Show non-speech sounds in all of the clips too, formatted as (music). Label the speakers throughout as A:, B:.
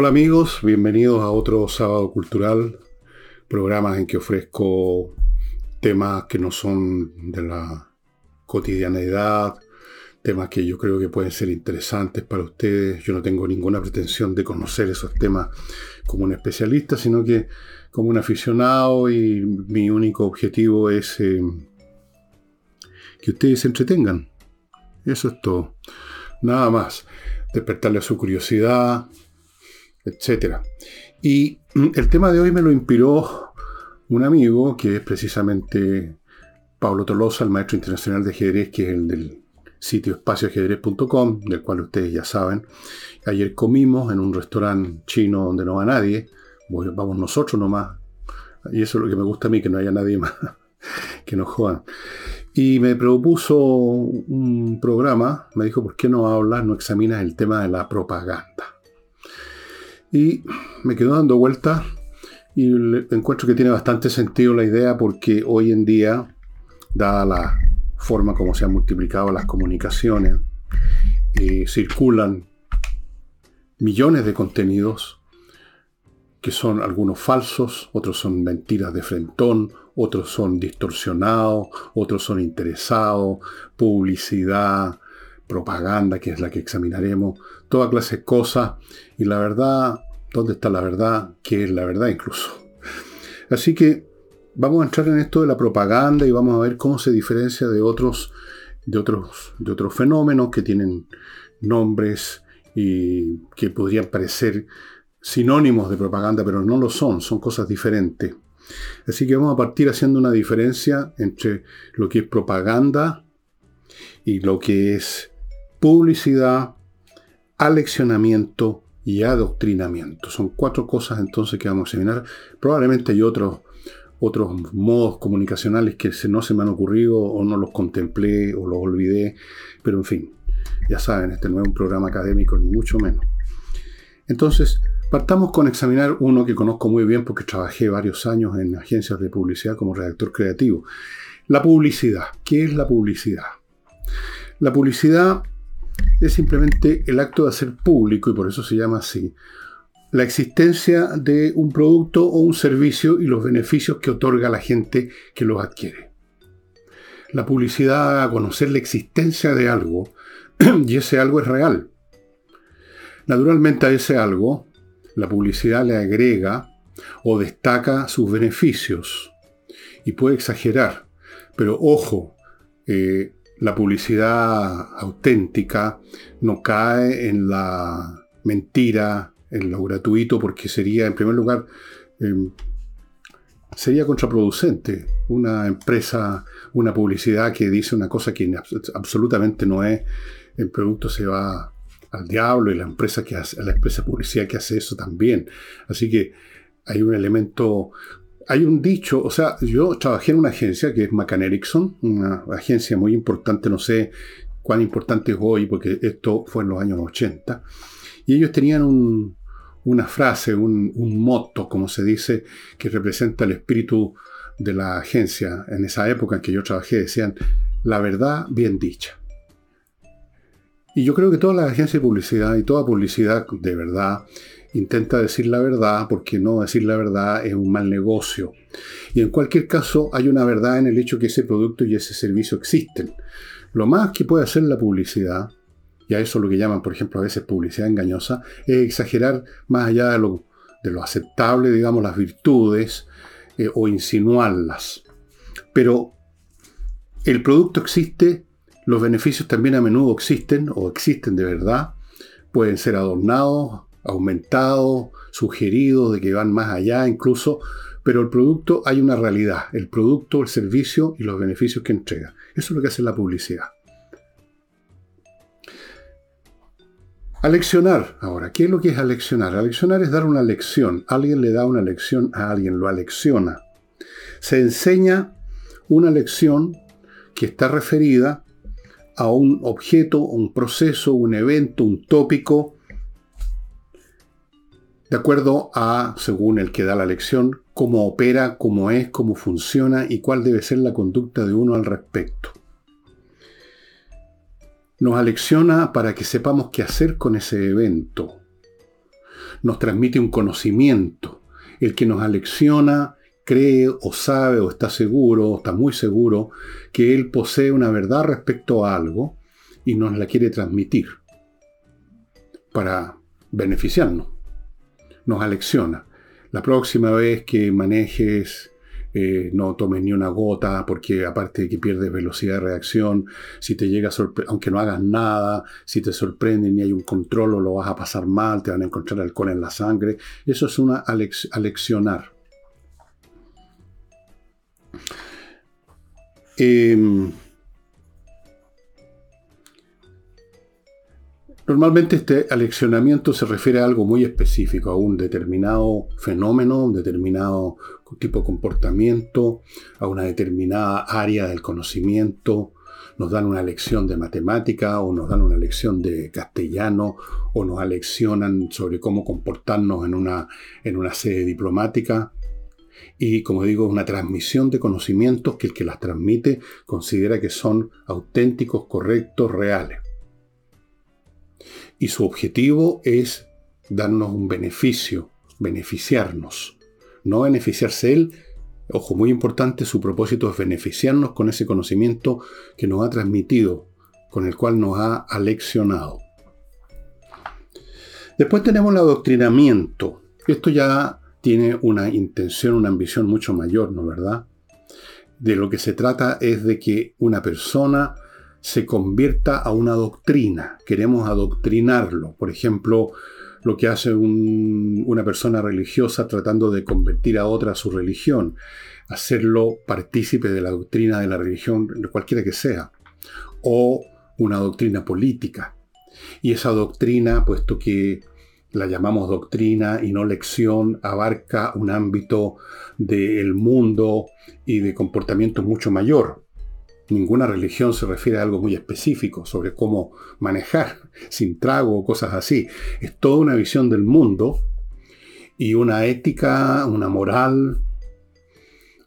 A: Hola amigos, bienvenidos a otro sábado cultural, programas en que ofrezco temas que no son de la cotidianeidad, temas que yo creo que pueden ser interesantes para ustedes. Yo no tengo ninguna pretensión de conocer esos temas como un especialista, sino que como un aficionado y mi único objetivo es eh, que ustedes se entretengan. Eso es todo. Nada más. Despertarle a su curiosidad, etc. Y mm, el tema de hoy me lo inspiró un amigo que es precisamente Pablo Tolosa, el maestro internacional de ajedrez, que es el del sitio espacioajedrez.com, del cual ustedes ya saben. Ayer comimos en un restaurante chino donde no va nadie, vamos nosotros nomás, y eso es lo que me gusta a mí, que no haya nadie más, (laughs) que nos jodan. Y me propuso un programa, me dijo, ¿por qué no hablas, no examinas el tema de la propaganda? Y me quedo dando vueltas y encuentro que tiene bastante sentido la idea porque hoy en día, dada la forma como se han multiplicado las comunicaciones, eh, circulan millones de contenidos que son algunos falsos, otros son mentiras de frentón, otros son distorsionados, otros son interesados, publicidad, propaganda, que es la que examinaremos, toda clase de cosas, y la verdad, ¿dónde está la verdad? ¿Qué es la verdad incluso? Así que vamos a entrar en esto de la propaganda y vamos a ver cómo se diferencia de otros, de otros, de otros fenómenos que tienen nombres y que podrían parecer sinónimos de propaganda, pero no lo son, son cosas diferentes. Así que vamos a partir haciendo una diferencia entre lo que es propaganda y lo que es publicidad, aleccionamiento y adoctrinamiento. Son cuatro cosas entonces que vamos a examinar. Probablemente hay otros, otros modos comunicacionales que no se me han ocurrido o no los contemplé o los olvidé, pero en fin, ya saben, este no es un programa académico ni mucho menos. Entonces, partamos con examinar uno que conozco muy bien porque trabajé varios años en agencias de publicidad como redactor creativo. La publicidad. ¿Qué es la publicidad? La publicidad es simplemente el acto de hacer público, y por eso se llama así, la existencia de un producto o un servicio y los beneficios que otorga la gente que los adquiere. La publicidad da a conocer la existencia de algo (clears throat) y ese algo es real. Naturalmente a ese algo, la publicidad le agrega o destaca sus beneficios y puede exagerar, pero ojo, eh, la publicidad auténtica no cae en la mentira, en lo gratuito, porque sería, en primer lugar, em, sería contraproducente. Una empresa, una publicidad que dice una cosa que absolutamente no es, el producto se va al diablo y la empresa que hace, la empresa publicidad que hace eso también. Así que hay un elemento hay un dicho, o sea, yo trabajé en una agencia que es McCann Erickson, una agencia muy importante, no sé cuán importante es hoy, porque esto fue en los años 80, y ellos tenían una frase, un, un motto, como se dice, que representa el espíritu de la agencia en esa época en que yo trabajé, decían, la verdad bien dicha. Y yo creo que toda la agencia de publicidad y toda publicidad de verdad intenta decir la verdad porque no decir la verdad es un mal negocio. Y en cualquier caso hay una verdad en el hecho que ese producto y ese servicio existen. Lo más que puede hacer la publicidad, y a eso lo que llaman, por ejemplo, a veces publicidad engañosa, es exagerar más allá de lo, de lo aceptable, digamos, las virtudes eh, o insinuarlas. Pero el producto existe, los beneficios también a menudo existen o existen de verdad, pueden ser adornados, aumentado, sugerido, de que van más allá incluso, pero el producto hay una realidad, el producto, el servicio y los beneficios que entrega. Eso es lo que hace la publicidad. Aleccionar. Ahora, ¿qué es lo que es aleccionar? Aleccionar es dar una lección. Alguien le da una lección a alguien, lo alecciona. Se enseña una lección que está referida a un objeto, un proceso, un evento, un tópico de acuerdo a, según el que da la lección, cómo opera, cómo es, cómo funciona y cuál debe ser la conducta de uno al respecto. Nos alecciona para que sepamos qué hacer con ese evento. nos transmite un conocimiento. El que nos alecciona cree o sabe o está seguro o está muy seguro que él posee una verdad respecto a algo y nos la quiere transmitir para beneficiarnos. Nos alecciona. La próxima vez que manejes eh, no tomes ni una gota, porque aparte de que pierdes velocidad de reacción, si te llega aunque no hagas nada, si te sorprende ni hay un control o lo vas a pasar mal, te van a encontrar alcohol en la sangre. Eso es una aleccionar. Em, Normalmente este aleccionamiento se refiere a algo muy específico, a un determinado fenómeno, un determinado tipo de comportamiento, a una determinada área del conocimiento. Nos dan una lección de matemática o nos dan una lección de castellano o nos aleccionan sobre cómo comportarnos en una, en una sede diplomática. Y como digo, una transmisión de conocimientos que el que las transmite considera que son auténticos, correctos, reales y su objetivo es darnos un beneficio, beneficiarnos. No beneficiarse él, ojo, muy importante, su propósito es beneficiarnos con ese conocimiento que nos ha transmitido, con el cual nos ha aleccionado. Después tenemos el adoctrinamiento. Esto ya tiene una intención, una ambición mucho mayor, ¿no verdad? De lo que se trata es de que una persona se convierta a una doctrina. Queremos adoctrinarlo. Por ejemplo, lo que hace una persona religiosa tratando de convertir a otra a su religión, hacerlo partícipe de la doctrina de la religión, cualquiera que sea, o una doctrina política. Y esa doctrina, puesto que la llamamos doctrina y no lección, abarca un ámbito del mundo y de comportamiento mucho mayor. Ninguna religión se refiere a algo muy específico sobre cómo manejar (laughs) sin trago o cosas así. Es toda una visión del mundo y una ética, una moral,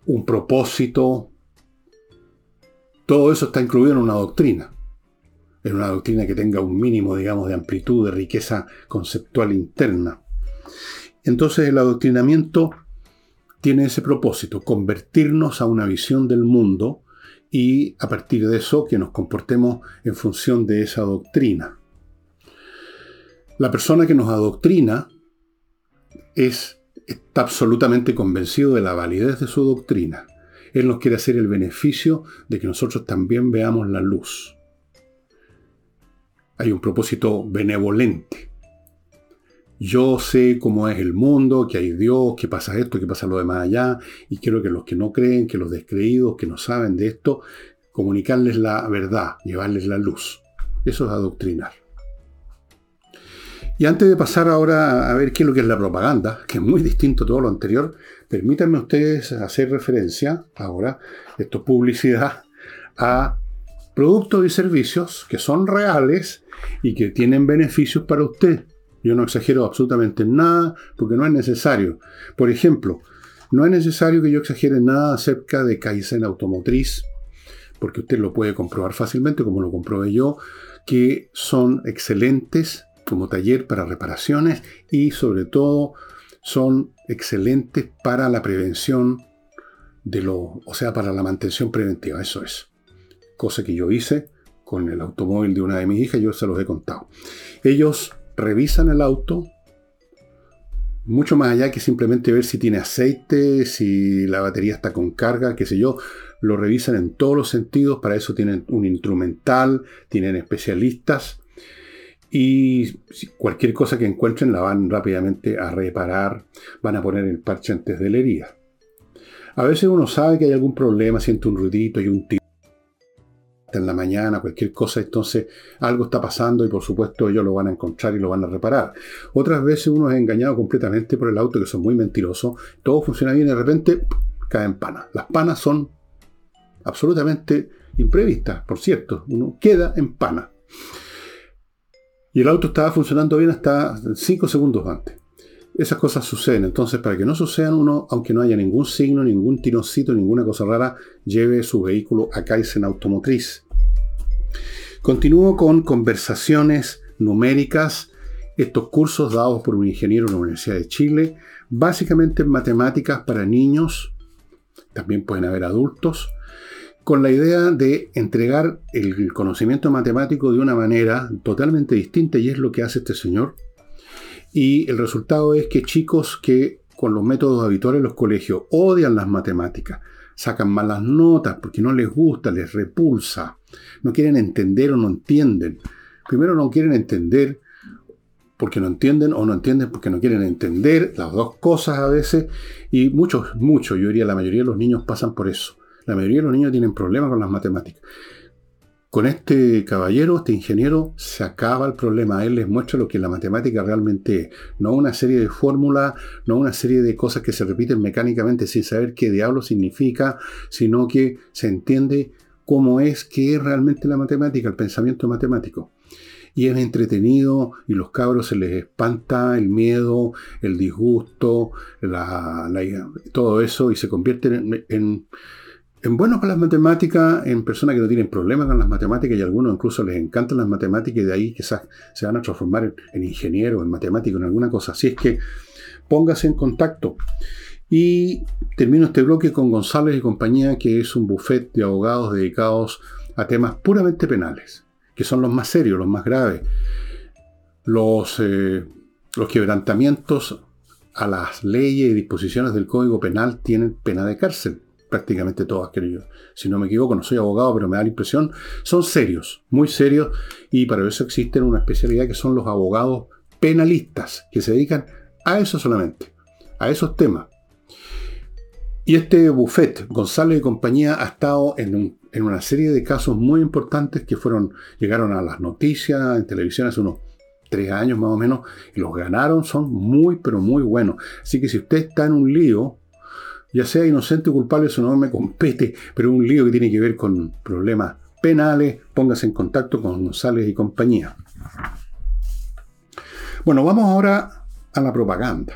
A: un propósito. Todo eso está incluido en una doctrina. En una doctrina que tenga un mínimo, digamos, de amplitud, de riqueza conceptual interna. Entonces el adoctrinamiento tiene ese propósito, convertirnos a una visión del mundo y a partir de eso que nos comportemos en función de esa doctrina. La persona que nos adoctrina es, está absolutamente convencido de la validez de su doctrina. Él nos quiere hacer el beneficio de que nosotros también veamos la luz. Hay un propósito benevolente yo sé cómo es el mundo, que hay Dios, que pasa esto, que pasa lo demás allá, y quiero que los que no creen, que los descreídos, que no saben de esto, comunicarles la verdad, llevarles la luz. Eso es adoctrinar. Y antes de pasar ahora a ver qué es lo que es la propaganda, que es muy distinto a todo lo anterior, permítanme ustedes hacer referencia ahora, esto es publicidad, a productos y servicios que son reales y que tienen beneficios para usted. Yo no exagero absolutamente nada porque no es necesario. Por ejemplo, no es necesario que yo exagere nada acerca de Kaizen Automotriz, porque usted lo puede comprobar fácilmente, como lo comprobé yo, que son excelentes como taller para reparaciones y sobre todo son excelentes para la prevención de lo, o sea, para la mantención preventiva, eso es. Cosa que yo hice con el automóvil de una de mis hijas, yo se los he contado. Ellos revisan el auto, mucho más allá que simplemente ver si tiene aceite, si la batería está con carga, qué sé yo, lo revisan en todos los sentidos, para eso tienen un instrumental, tienen especialistas y cualquier cosa que encuentren la van rápidamente a reparar, van a poner el parche antes de la herida. A veces uno sabe que hay algún problema, siente un ruidito y un tiro en la mañana, cualquier cosa, entonces algo está pasando y por supuesto ellos lo van a encontrar y lo van a reparar. Otras veces uno es engañado completamente por el auto, que son muy mentirosos, todo funciona bien y de repente cae en pana. Las panas son absolutamente imprevistas, por cierto, uno queda en pana. Y el auto estaba funcionando bien hasta 5 segundos antes. Esas cosas suceden, entonces para que no sucedan uno, aunque no haya ningún signo, ningún tironcito, ninguna cosa rara, lleve su vehículo a Kaizen Automotriz. Continúo con conversaciones numéricas estos cursos dados por un ingeniero en la Universidad de Chile, básicamente en matemáticas para niños, también pueden haber adultos, con la idea de entregar el conocimiento matemático de una manera totalmente distinta y es lo que hace este señor. Y el resultado es que chicos que con los métodos habituales en los colegios odian las matemáticas, sacan malas notas porque no les gusta, les repulsa, no quieren entender o no entienden. Primero no quieren entender porque no entienden o no entienden porque no quieren entender, las dos cosas a veces, y muchos, muchos, yo diría la mayoría de los niños pasan por eso. La mayoría de los niños tienen problemas con las matemáticas. Con este caballero, este ingeniero, se acaba el problema. Él les muestra lo que la matemática realmente es. No una serie de fórmulas, no una serie de cosas que se repiten mecánicamente sin saber qué diablo significa, sino que se entiende cómo es, qué es realmente la matemática, el pensamiento matemático. Y es entretenido y los cabros se les espanta el miedo, el disgusto, todo eso y se convierten en en buenos con las matemáticas, en personas que no tienen problemas con las matemáticas y algunos incluso les encantan las matemáticas y de ahí quizás se van a transformar en, ingeniero, en matemático, en alguna cosa. Así es que póngase en contacto. Y termino este bloque con González y compañía, que es un buffet de abogados dedicados a temas puramente penales, que son los más serios, los más graves. Los, eh, los quebrantamientos a las leyes y disposiciones del Código Penal tienen pena de cárcel prácticamente todas, creo yo. Si no me equivoco, no soy abogado, pero me da la impresión, son serios, muy serios, y para eso existen una especialidad que son los abogados penalistas, que se dedican a eso solamente, a esos temas. Y este buffet, González y compañía, ha estado en, en, una serie de casos muy importantes que fueron, llegaron a las noticias en televisión hace unos tres años más o menos, y los ganaron, son muy, pero muy buenos. Así que si usted está en un lío, ya sea inocente o culpable, eso no me compete, pero un lío que tiene que ver con problemas penales, póngase en contacto con González y compañía. Bueno, vamos ahora a la propaganda.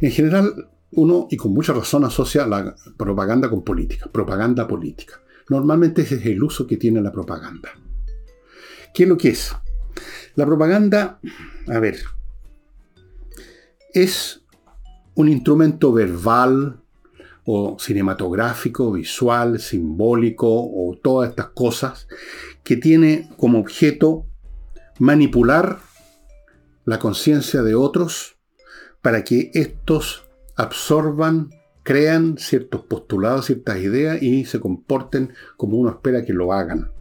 A: En general, uno, y con mucha razón, asocia la propaganda con política, propaganda política. Normalmente ese es el uso que tiene la propaganda. ¿Qué es lo que es? La propaganda, a ver, es un instrumento verbal o cinematográfico, visual, simbólico o todas estas cosas que tiene como objeto manipular la conciencia de otros para que estos absorban, crean ciertos postulados, ciertas ideas y se comporten como uno espera que lo hagan.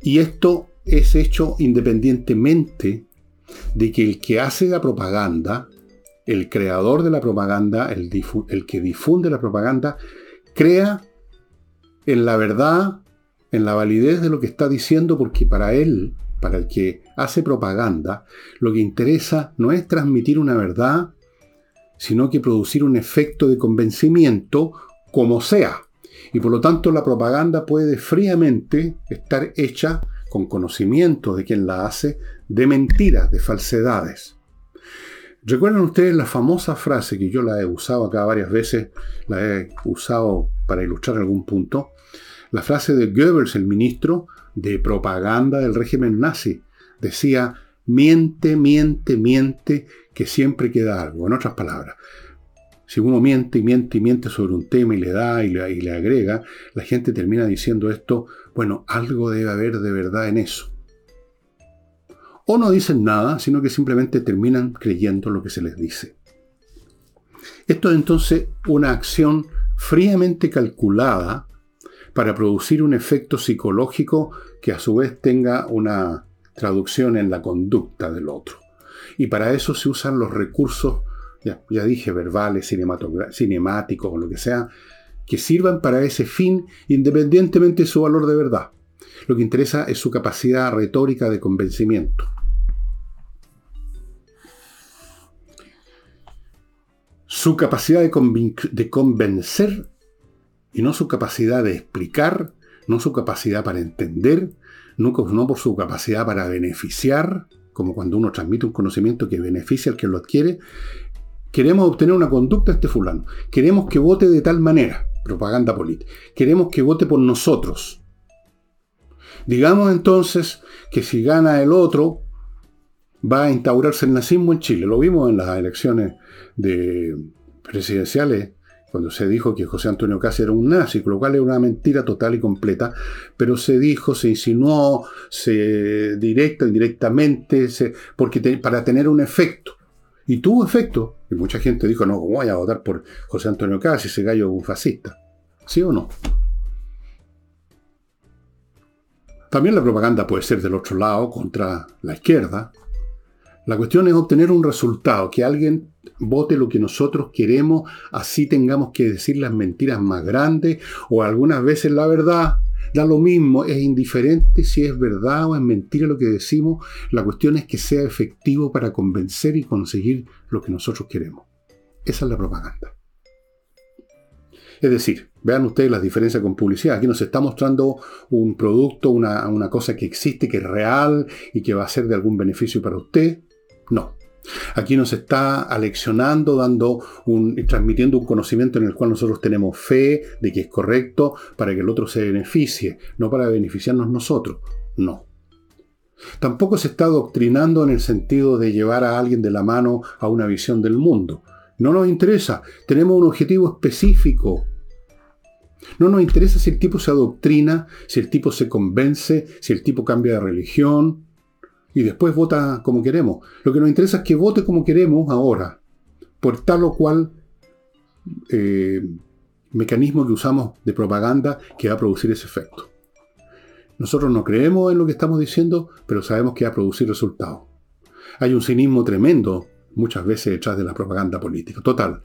A: Y esto es hecho independientemente de que el que hace la propaganda el creador de la propaganda, el, que difunde la propaganda, crea en la verdad, en la validez de lo que está diciendo, porque para él, para el que hace propaganda, lo que interesa no es transmitir una verdad, sino que producir un efecto de convencimiento como sea. Y por lo tanto la propaganda puede fríamente estar hecha con conocimiento de quien la hace, de mentiras, de falsedades. ¿Recuerdan ustedes la famosa frase que yo la he usado acá varias veces, la he usado para ilustrar algún punto? La frase de Goebbels, el ministro de propaganda del régimen nazi. Decía, miente, miente, miente, que siempre queda algo. En otras palabras, si uno miente y miente y miente sobre un tema y le da y le, y le agrega, la gente termina diciendo esto, bueno, algo debe haber de verdad en eso o no dicen nada, sino que simplemente terminan creyendo lo que se les dice. Esto es entonces una acción fríamente calculada para producir un efecto psicológico que a su vez tenga una traducción en la conducta del otro. Y para eso se usan los recursos, ya, dije, verbales, cinemáticos o lo que sea, que sirvan para ese fin independientemente de su valor de verdad. Lo que interesa es su capacidad retórica de convencimiento. Su capacidad de, convencer y no su capacidad de explicar, no su capacidad para entender, no, no por su capacidad para beneficiar, como cuando uno transmite un conocimiento que beneficia al que lo adquiere. Queremos obtener una conducta de este fulano. Queremos que vote de tal manera, propaganda política. Queremos que vote por nosotros. Digamos entonces que si gana el otro, va a instaurarse el nazismo en Chile. Lo vimos en las elecciones de presidenciales, cuando se dijo que José Antonio Casi era un nazi, lo cual es una mentira total y completa, pero se dijo, se insinuó, se directa, indirectamente, porque para tener un efecto. Y tuvo efecto. Y mucha gente dijo, no, ¿cómo voy a votar por José Antonio Casi, ese gallo un fascista? ¿Sí o no? También la propaganda puede ser del otro lado, contra la izquierda. La cuestión es obtener un resultado, que alguien vote lo que nosotros queremos, así tengamos que decir las mentiras más grandes o algunas veces la verdad. Da lo mismo, es indiferente si es verdad o es mentira lo que decimos. La cuestión es que sea efectivo para convencer y conseguir lo que nosotros queremos. Esa es la propaganda. Es decir, vean ustedes las diferencias con publicidad. Aquí nos está mostrando un producto, una, una cosa que existe, que es real y que va a ser de algún beneficio para usted. No. Aquí nos está aleccionando, dando un, transmitiendo un conocimiento en el cual nosotros tenemos fe de que es correcto para que el otro se beneficie, no para beneficiarnos nosotros. No. Tampoco se está doctrinando en el sentido de llevar a alguien de la mano a una visión del mundo. No nos interesa. Tenemos un objetivo específico. No nos interesa si el tipo se adoctrina, si el tipo se convence, si el tipo cambia de religión y después vota como queremos. Lo que nos interesa es que vote como queremos ahora, por tal o cual eh, mecanismo que usamos de propaganda que va a producir ese efecto. Nosotros no creemos en lo que estamos diciendo, pero sabemos que va a producir resultados. Hay un cinismo tremendo muchas veces detrás de la propaganda política. Total.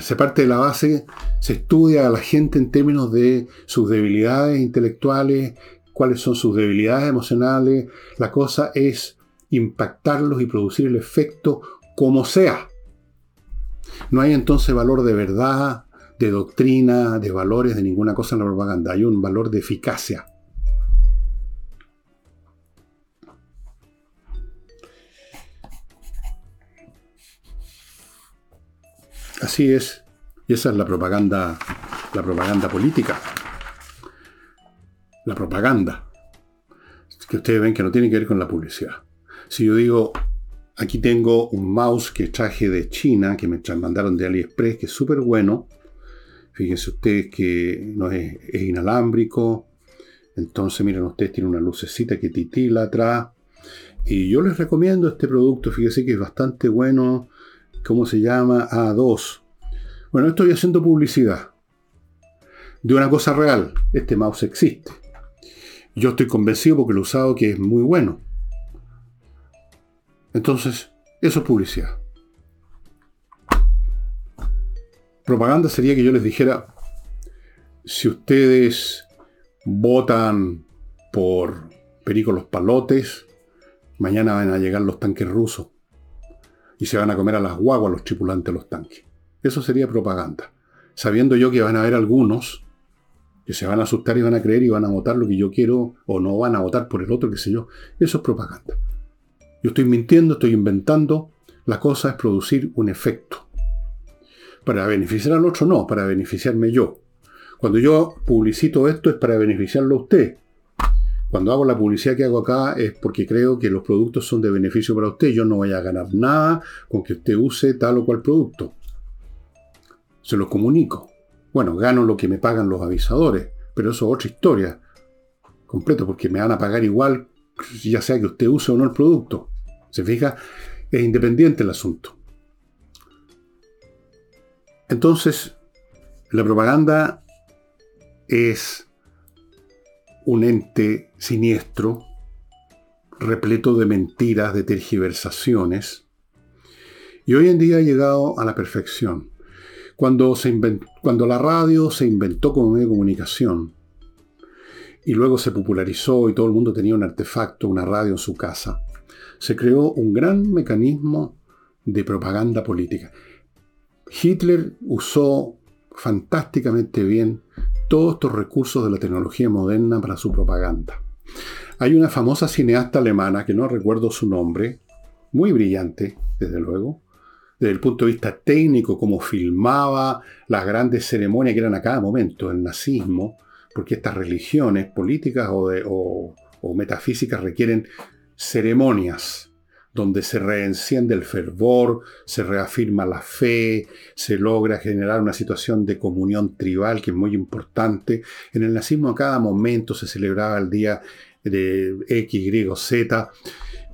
A: Se parte de la base, se estudia a la gente en términos de sus debilidades intelectuales, cuáles son sus debilidades emocionales. La cosa es impactarlos y producir el efecto como sea. No hay entonces valor de verdad, de doctrina, de valores, de ninguna cosa en la propaganda. Hay un valor de eficacia. Así es. Y esa es la propaganda, la propaganda política la propaganda, que ustedes ven que no tiene que ver con la publicidad. Si yo digo, aquí tengo un mouse que traje de China, que me mandaron de AliExpress, que es súper bueno, fíjense ustedes que no es, inalámbrico, entonces miren ustedes, tiene una lucecita que titila atrás, y yo les recomiendo este producto, fíjense que es bastante bueno, ¿cómo se llama? A2. Bueno, estoy haciendo publicidad de una cosa real, este mouse existe. Yo estoy convencido porque lo he usado que es muy bueno. Entonces, eso es publicidad. Propaganda sería que yo les dijera, si ustedes votan por Perico los Palotes, mañana van a llegar los tanques rusos y se van a comer a las guaguas los tripulantes de los tanques. Eso sería propaganda. Sabiendo yo que van a haber algunos que se van a asustar y van a creer y van a votar lo que yo quiero o no van a votar por el otro, qué sé yo. Eso es propaganda. Yo estoy mintiendo, estoy inventando. La cosa es producir un efecto. Para beneficiar al otro, no, para beneficiarme yo. Cuando yo publicito esto es para beneficiarlo a usted. Cuando hago la publicidad que hago acá es porque creo que los productos son de beneficio para usted. Yo no voy a ganar nada con que usted use tal o cual producto. Se lo comunico. Bueno, gano lo que me pagan los avisadores, pero eso es otra historia. Completo, porque me van a pagar igual, ya sea que usted use o no el producto. ¿Se fija? Es independiente el asunto. Entonces, la propaganda es un ente siniestro, repleto de mentiras, de tergiversaciones, y hoy en día ha llegado a la perfección. Cuando, la radio se inventó como medio de comunicación y luego se popularizó y todo el mundo tenía un artefacto, una radio en su casa, se creó un gran mecanismo de propaganda política. Hitler usó fantásticamente bien todos estos recursos de la tecnología moderna para su propaganda. Hay una famosa cineasta alemana, que no recuerdo su nombre, muy brillante, desde luego, desde el punto de vista técnico, cómo filmaba las grandes ceremonias que eran a cada momento, el nazismo, porque estas religiones políticas o, metafísicas requieren ceremonias. donde se reenciende el fervor, se reafirma la fe, se logra generar una situación de comunión tribal que es muy importante. En el nazismo a cada momento se celebraba el día de X, Y, Z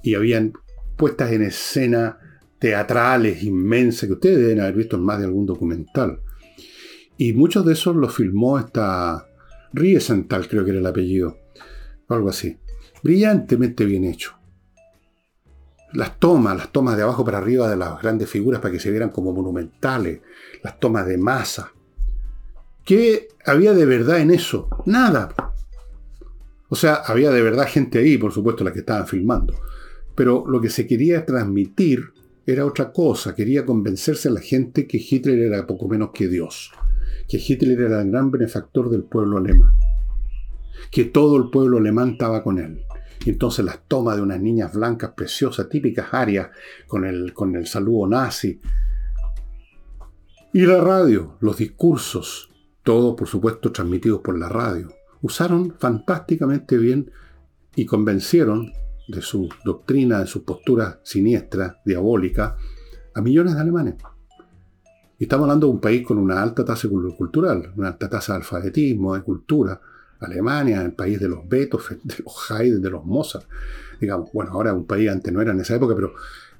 A: y habían puestas en escena teatrales inmensas que ustedes deben haber visto en más de algún documental. Y muchos de esos los filmó esta Riesenthal, creo que era el apellido, algo así. Brillantemente bien hecho. Las tomas, las tomas de abajo para arriba de las grandes figuras para que se vieran como monumentales, las tomas de masa. ¿Qué había de verdad en eso? Nada. O sea, había de verdad gente ahí, por supuesto, la que estaban filmando. Pero lo que se quería transmitir era otra cosa. Quería convencerse a la gente que Hitler era poco menos que Dios. Que Hitler era el gran benefactor del pueblo alemán. Que todo el pueblo alemán estaba con él. Y entonces las tomas de unas niñas blancas preciosas, típicas arias, con el, con el saludo nazi. Y la radio, los discursos, todos por supuesto transmitidos por la radio usaron fantásticamente bien y convencieron de su doctrina, de su postura siniestra, diabólica, a millones de alemanes. Y estamos hablando de un país con una alta tasa cultural, una alta tasa de alfabetismo, de cultura. Alemania, el país de los Beethoven, (laughs) de los Haydn, de los Mozart. Digamos, bueno, ahora un país antes no era en esa época, pero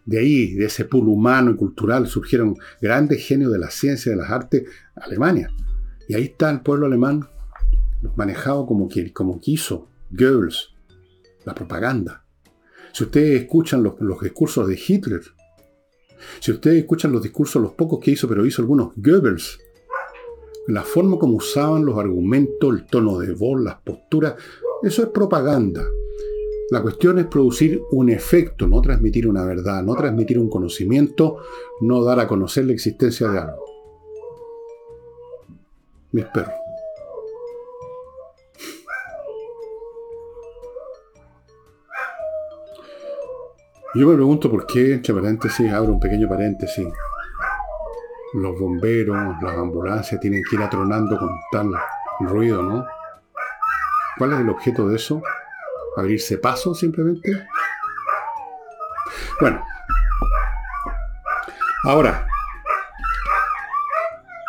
A: de ahí, de ese pool humano y cultural, surgieron grandes genios de la ciencia de las artes, Alemania. Y ahí está el pueblo alemán manejado como, como quiso, Goebbels, la propaganda. Si ustedes escuchan los, discursos de Hitler, si ustedes escuchan los discursos, los pocos que hizo, pero hizo algunos Goebbels, la forma como usaban los argumentos, el tono de voz, las posturas, eso es propaganda. La cuestión es producir un efecto, no transmitir una verdad, no transmitir un conocimiento, no dar a conocer la existencia de algo. Mis perros. Yo me pregunto por qué, entre paréntesis, abro un pequeño paréntesis, los bomberos, las ambulancias tienen que ir atronando con tal ruido, ¿no? ¿Cuál es el objeto de eso? ¿Abrirse paso simplemente? Bueno. Ahora,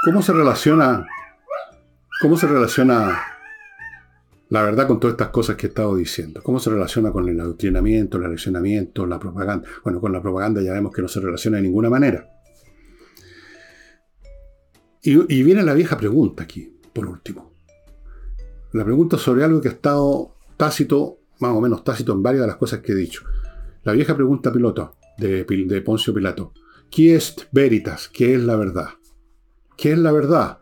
A: ¿cómo se relaciona, cómo se relaciona la verdad con todas estas cosas que he estado diciendo. ¿Cómo se relaciona con el adoctrinamiento, el eleccionamiento, la propaganda? Bueno, con la propaganda ya vemos que no se relaciona de ninguna manera. Y, viene la vieja pregunta aquí, por último. La pregunta sobre algo que ha estado tácito, más o menos tácito en varias de las cosas que he dicho. La vieja pregunta piloto de, de Poncio Pilato. ¿Qué es veritas? ¿Qué es la verdad? ¿Qué es la verdad?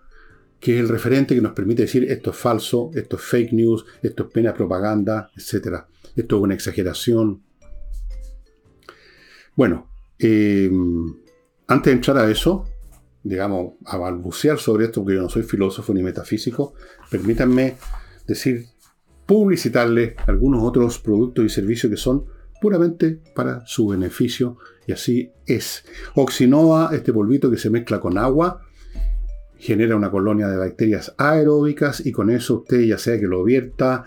A: Que es el referente que nos permite decir esto es falso, esto es fake news, esto es pena propaganda, etc. Esto es una exageración. Bueno, eh, antes de entrar a eso, digamos, a balbucear sobre esto, porque yo no soy filósofo ni metafísico, permítanme decir, publicitarles algunos otros productos y servicios que son puramente para su beneficio, y así es. Oxinova, este polvito que se mezcla con agua, genera una colonia de bacterias aeróbicas y con eso usted ya sea que lo vierta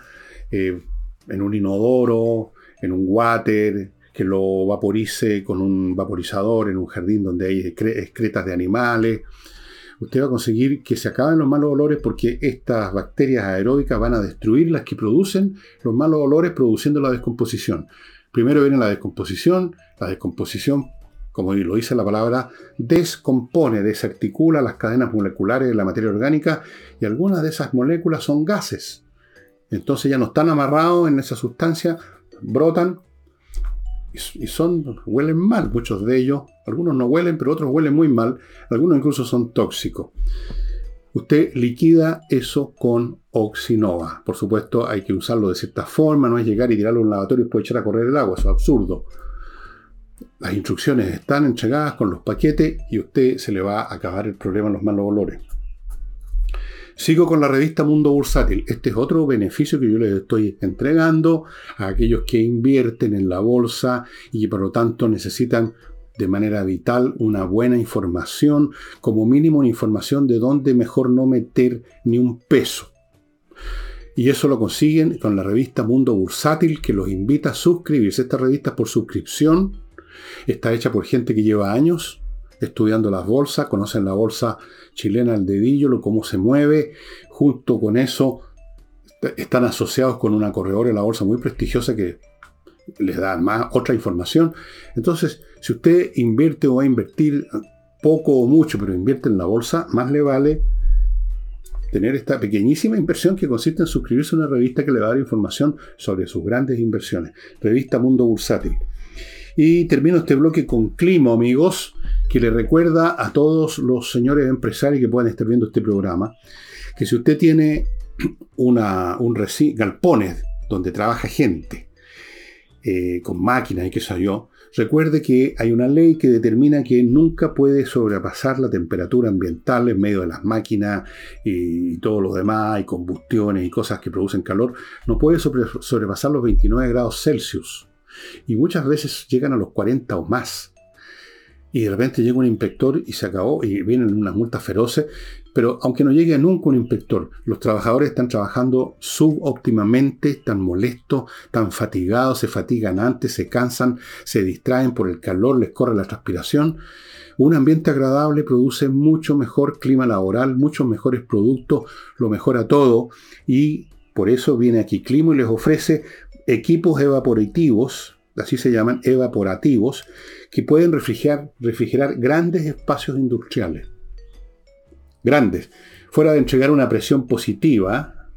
A: eh, en un inodoro, en un water, que lo vaporice con un vaporizador en un jardín donde hay excretas de animales. Usted va a conseguir que se acaben los malos olores porque estas bacterias aeróbicas van a destruir las que producen los malos olores produciendo la descomposición. Primero viene la descomposición, la descomposición como lo dice la palabra, descompone, desarticula las cadenas moleculares de la materia orgánica y algunas de esas moléculas son gases. Entonces ya no están amarrados en esa sustancia, brotan y son, huelen mal, muchos de ellos. Algunos no huelen, pero otros huelen muy mal. Algunos incluso son tóxicos. Usted liquida eso con oxinova. Por supuesto, hay que usarlo de cierta forma, no es llegar y tirarlo en un lavatorio y después echar a correr el agua, eso es absurdo. Las instrucciones están entregadas con los paquetes y usted se le va a acabar el problema en los malos olores. Sigo con la revista Mundo Bursátil. Este es otro beneficio que yo les estoy entregando a aquellos que invierten en la bolsa y por lo tanto necesitan de manera vital una buena información, como mínimo una información de dónde mejor no meter ni un peso. Y eso lo consiguen con la revista Mundo Bursátil que los invita a suscribirse. Esta revista es por suscripción Está hecha por gente que lleva años estudiando las bolsas, conocen la bolsa chilena al dedillo, cómo se mueve. Junto con eso están asociados con una corredora de la bolsa muy prestigiosa que les da más otra información. Entonces, si usted invierte o va a invertir poco o mucho, pero invierte en la bolsa, más le vale tener esta pequeñísima inversión que consiste en suscribirse a una revista que le va a dar información sobre sus grandes inversiones. Revista Mundo Bursátil. Y termino este bloque con Climo, amigos, que le recuerda a todos los señores empresarios que puedan estar viendo este programa, que si usted tiene (clears throat) una, un galpones donde trabaja gente, eh, con máquinas y qué sé yo, recuerde que hay una ley que determina que nunca puede sobrepasar la temperatura ambiental en medio de las máquinas y, todo lo demás, y combustiones y cosas que producen calor, no puede sobrepasar los 29 grados Celsius. Y muchas veces llegan a los 40 o más. Y de repente llega un inspector y se acabó, y vienen unas multas feroces, pero aunque no llegue nunca un inspector, los trabajadores están trabajando subóptimamente, están molestos, están fatigados, se fatigan antes, se cansan, se distraen por el calor, les corre la transpiración. Un ambiente agradable produce mucho mejor clima laboral, muchos mejores productos, lo mejora todo y por eso viene aquí Climo y les ofrece equipos evaporativos, así se llaman, evaporativos, que pueden refrigerar, refrigerar grandes espacios industriales grandes, fuera de entregar una presión positiva,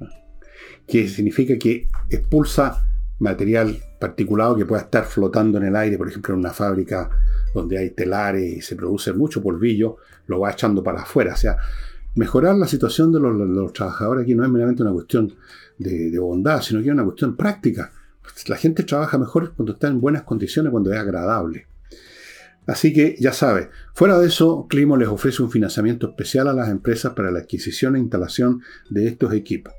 A: que significa que expulsa material particulado que pueda estar flotando en el aire, por ejemplo, en una fábrica donde hay telares y se produce mucho polvillo, lo va echando para afuera. O sea, mejorar la situación de los, trabajadores aquí no es meramente una cuestión de, de, bondad, sino que es una cuestión práctica. La gente trabaja mejor cuando está en buenas condiciones, cuando es agradable. Así que ya sabe, fuera de eso, Climo les ofrece un financiamiento especial a las empresas para la adquisición e instalación de estos equipos.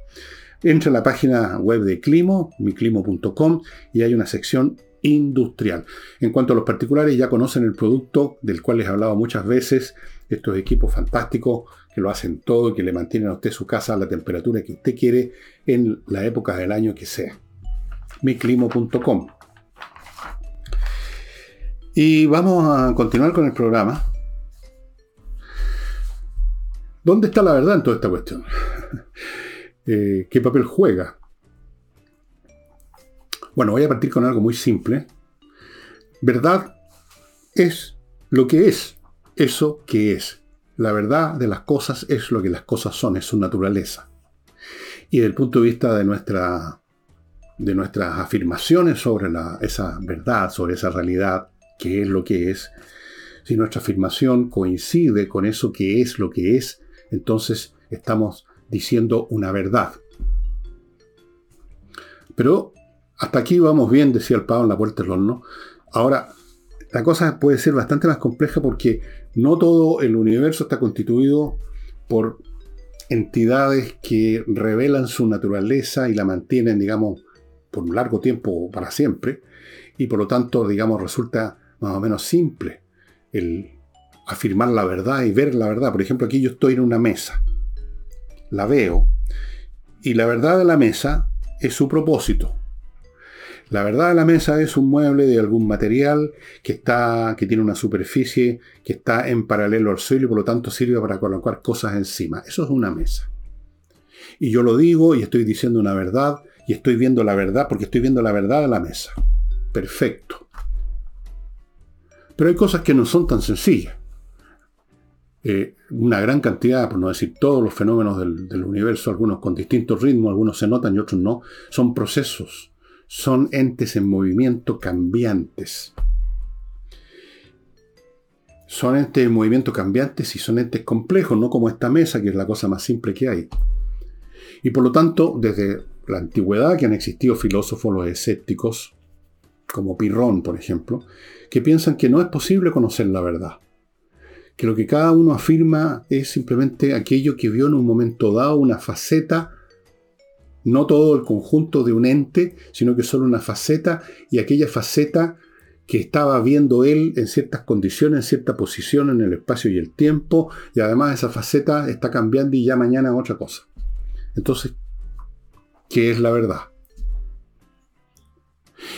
A: Entra a la página web de Climo, miclimo.com, y hay una sección industrial. En cuanto a los particulares, ya conocen el producto del cual les he hablado muchas veces, estos equipos fantásticos que lo hacen todo que le mantienen a usted su casa a la temperatura que usted quiere en la época del año que sea. miclimo.com. Y vamos a continuar con el programa. ¿Dónde está la verdad en toda esta cuestión? (laughs) Eh, ¿Qué papel juega? Bueno, voy a partir con algo muy simple. Verdad es lo que es, eso que es. La verdad de las cosas es lo que las cosas son, es su naturaleza. Y desde el punto de vista de, nuestra, de nuestras afirmaciones sobre esa verdad, sobre esa realidad, qué es lo que es, si nuestra afirmación coincide con eso que es lo que es, entonces estamos diciendo una verdad. Pero hasta aquí vamos bien, decía el pavo en la puerta del horno. Ahora, la cosa puede ser bastante más compleja porque no todo el universo está constituido por entidades que revelan su naturaleza y la mantienen, digamos, por un largo tiempo o para siempre, y por lo tanto, digamos, resulta más o menos simple el afirmar la verdad y ver la verdad. Por ejemplo, aquí yo estoy en una mesa, la veo, y la verdad de la mesa es su propósito. La verdad de la mesa es un mueble de algún material que, está, que tiene una superficie que está en paralelo al suelo y por lo tanto sirve para colocar cosas encima. Eso es una mesa. Y yo lo digo y estoy diciendo una verdad y estoy viendo la verdad porque estoy viendo la verdad de la mesa. Perfecto. Pero hay cosas que no son tan sencillas. Eh, una gran cantidad, por no decir todos los fenómenos del, universo, algunos con distintos ritmos, algunos se notan y otros no, son procesos, son entes en movimiento cambiantes. Son entes en movimiento cambiantes y son entes complejos, no como esta mesa, que es la cosa más simple que hay. Y por lo tanto, desde la antigüedad que han existido filósofos, los escépticos, como Pirrón, por ejemplo, que piensan que no es posible conocer la verdad. Que lo que cada uno afirma es simplemente aquello que vio en un momento dado, una faceta, no todo el conjunto de un ente, sino que solo una faceta, y aquella faceta que estaba viendo él en ciertas condiciones, en cierta posición en el espacio y el tiempo, y además esa faceta está cambiando y ya mañana otra cosa. Entonces, ¿qué es la verdad?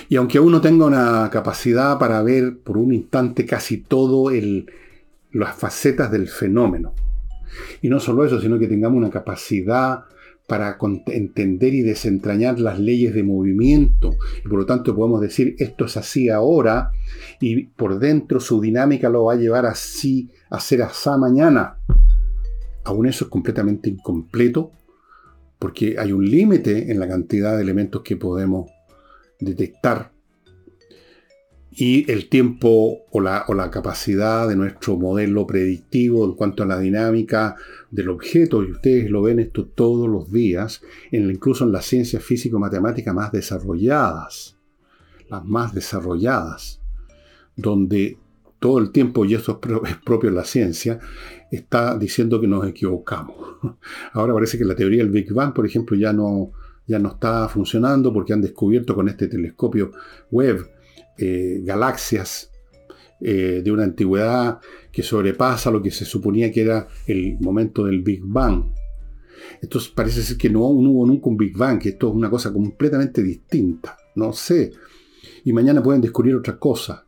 A: Y aunque uno tenga una capacidad para ver por un instante casi todo las facetas del fenómeno, y no solo eso, sino que tengamos una capacidad para entender y desentrañar las leyes de movimiento. Y por lo tanto podemos decir, esto es así ahora, y por dentro su dinámica lo va a llevar así, a ser así mañana. Aún eso es completamente incompleto, porque hay un límite en la cantidad de elementos que podemos detectar. Y el tiempo o la, capacidad de nuestro modelo predictivo en cuanto a la dinámica del objeto, y ustedes lo ven esto todos los días, incluso en las ciencias físico-matemáticas más desarrolladas, las más desarrolladas, donde todo el tiempo, y eso es propio de la ciencia, está diciendo que nos equivocamos. (laughs) Ahora parece que la teoría del Big Bang, por ejemplo, ya no, ya no está funcionando porque han descubierto con este telescopio Webb eh, galaxias eh, de una antigüedad que sobrepasa lo que se suponía que era el momento del Big Bang. Entonces parece ser que no, no hubo nunca un Big Bang, que esto es una cosa completamente distinta. No sé. Y mañana pueden descubrir otra cosa.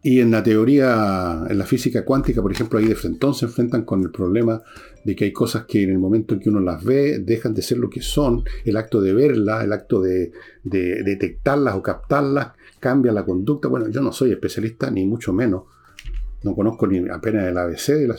A: Y en la teoría, en la física cuántica, por ejemplo, ahí de frente se enfrentan con el problema de que hay cosas que en el momento en que uno las ve dejan de ser lo que son. El acto de verlas, el acto de, detectarlas o captarlas, cambia la conducta. Bueno, yo no soy especialista, ni mucho menos. No conozco ni apenas el ABC de la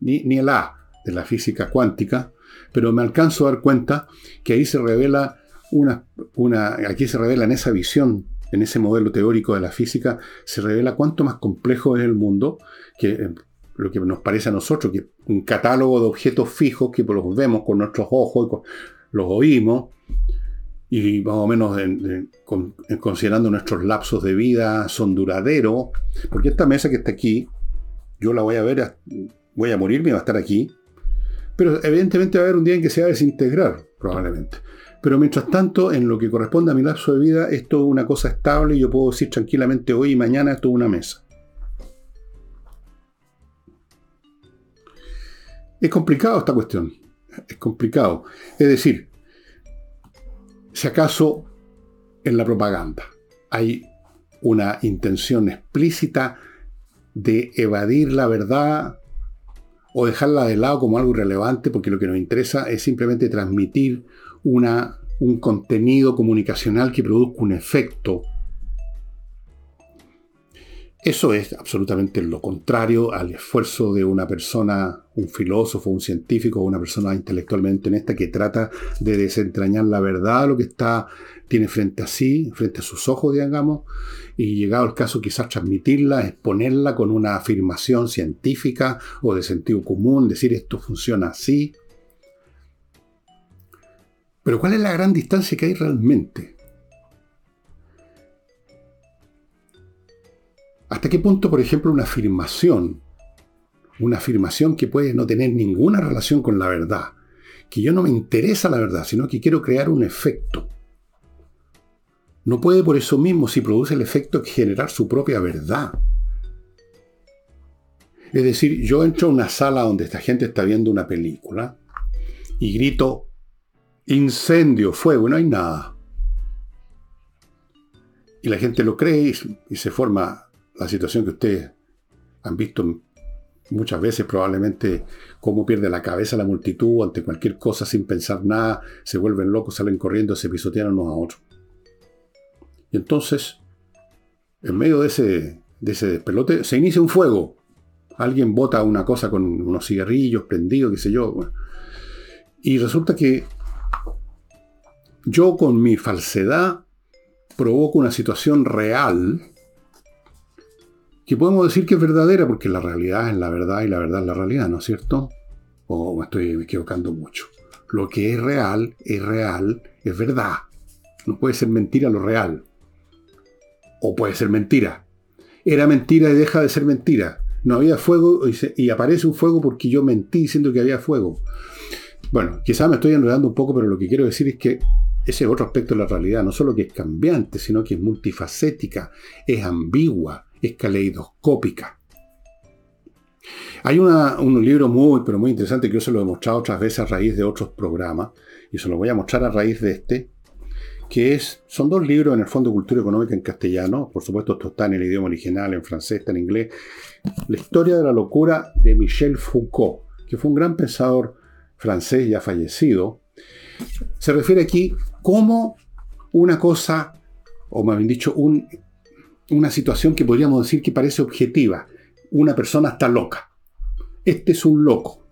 A: ni, ni el A de la física cuántica, pero me alcanzo a dar cuenta que ahí se revela una, una aquí se revela en esa visión en ese modelo teórico de la física, se revela cuánto más complejo es el mundo que eh, lo que nos parece a nosotros, que un catálogo de objetos fijos que los vemos con nuestros ojos, los oímos, y más o menos considerando nuestros lapsos de vida son duraderos, porque esta mesa que está aquí, yo la voy a ver, voy a morirme va a estar aquí, pero evidentemente va a haber un día en que se va a desintegrar, probablemente. Pero mientras tanto, en lo que corresponde a mi lapso de vida, esto es una cosa estable y yo puedo decir tranquilamente hoy y mañana esto es una mesa. Es complicado esta cuestión. Es complicado. Es decir, si acaso en la propaganda hay una intención explícita de evadir la verdad o dejarla de lado como algo irrelevante porque lo que nos interesa es simplemente transmitir un contenido comunicacional que produzca un efecto. Eso es absolutamente lo contrario al esfuerzo de una persona, un filósofo, un científico, una persona intelectualmente honesta que trata de desentrañar la verdad, lo que está, tiene frente a sí, frente a sus ojos, digamos, y llegado el caso quizás transmitirla, exponerla con una afirmación científica o de sentido común, decir esto funciona así, pero ¿cuál es la gran distancia que hay realmente? ¿Hasta qué punto, por ejemplo, una afirmación, una afirmación que puede no tener ninguna relación con la verdad, que yo no me interesa la verdad, sino que quiero crear un efecto, no puede por eso mismo, si produce el efecto, generar su propia verdad? Es decir, yo entro a una sala donde esta gente está viendo una película y grito incendio, fuego, no hay nada. Y la gente lo cree y, se forma la situación que ustedes han visto muchas veces probablemente cómo pierde la cabeza la multitud ante cualquier cosa sin pensar nada, se vuelven locos, salen corriendo, se pisotean unos a otros. Y entonces, en medio de ese, de ese despelote, se inicia un fuego. Alguien bota una cosa con unos cigarrillos prendidos, qué sé yo. Y resulta que yo con mi falsedad provoco una situación real que podemos decir que es verdadera porque la realidad es la verdad y la verdad es la realidad, ¿no es cierto? O me estoy equivocando mucho. Lo que es real es real, es verdad. No puede ser mentira lo real. O puede ser mentira. Era mentira y deja de ser mentira. No había fuego y, aparece un fuego porque yo mentí diciendo que había fuego. Bueno, quizás me estoy enredando un poco, pero lo que quiero decir es que ese es otro aspecto de la realidad, no solo que es cambiante, sino que es multifacética, es ambigua, es caleidoscópica. Hay un libro muy, pero muy interesante que yo se lo he mostrado otras veces a raíz de otros programas, y se lo voy a mostrar a raíz de este, que es, son dos libros en el Fondo de Cultura Económica en castellano, por supuesto esto está en el idioma original, en francés, está en inglés, La historia de la locura de Michel Foucault, que fue un gran pensador francés ya fallecido, se refiere aquí cómo una cosa, o más bien dicho, una situación que podríamos decir que parece objetiva, una persona está loca. Este es un loco.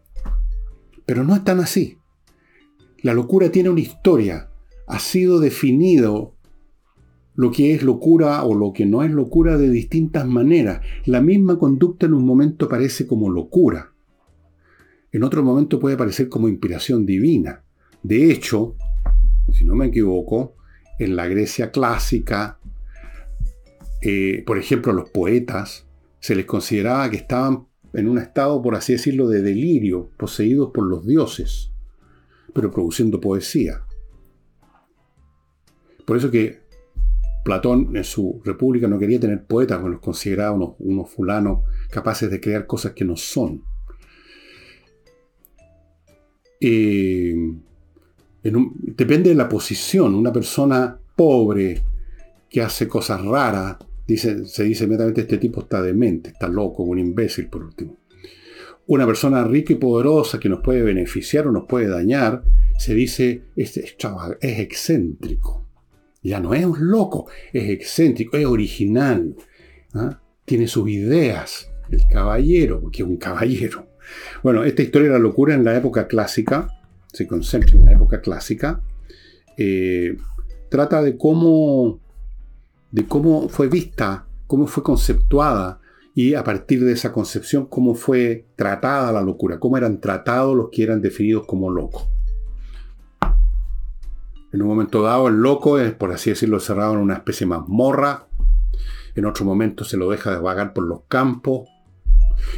A: Pero no es tan así. La locura tiene una historia, ha sido definido lo que es locura o lo que no es locura de distintas maneras. La misma conducta en un momento parece como locura. En otro momento puede parecer como inspiración divina. De hecho, si no me equivoco, en la Grecia clásica, eh, por ejemplo, los poetas, se les consideraba que estaban en un estado, por así decirlo, de delirio, poseídos por los dioses, pero produciendo poesía. Por eso que Platón en su República no quería tener poetas, porque los consideraba unos, fulanos capaces de crear cosas que no son. Eh, depende de la posición. Una persona pobre que hace cosas raras, dice, se dice inmediatamente este tipo está demente, está loco, un imbécil por último. Una persona rica y poderosa que nos puede beneficiar o nos puede dañar, se dice este es, es excéntrico. Ya no es un loco, es excéntrico, es original. ¿ah? Tiene sus ideas. El caballero, porque es un caballero. Bueno, esta historia de la locura en la época clásica, se concentra en la época clásica, eh, trata de cómo, de cómo fue vista, cómo fue conceptuada y a partir de esa concepción cómo fue tratada la locura, cómo eran tratados los que eran definidos como locos. En un momento dado, el loco es, por así decirlo, cerrado en una especie de mazmorra. En otro momento se lo deja de vagar por los campos.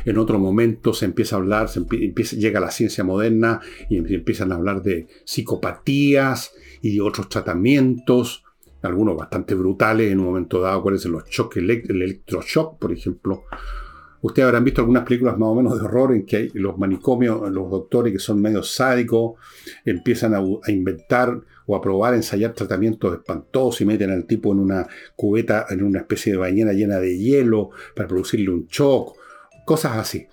A: En otro momento se empieza a hablar, llega la ciencia moderna y em-, empiezan a hablar de psicopatías y de otros tratamientos, algunos bastante brutales en un momento dado, cuáles los choques, el electroshock, por ejemplo. Ustedes habrán visto algunas películas más o menos de horror en que los manicomios, los doctores que son medio sádicos, empiezan a, a inventar o a probar, ensayar tratamientos espantosos y meten al tipo en una cubeta, en una especie de ballena llena de hielo para producirle un shock, cosas así.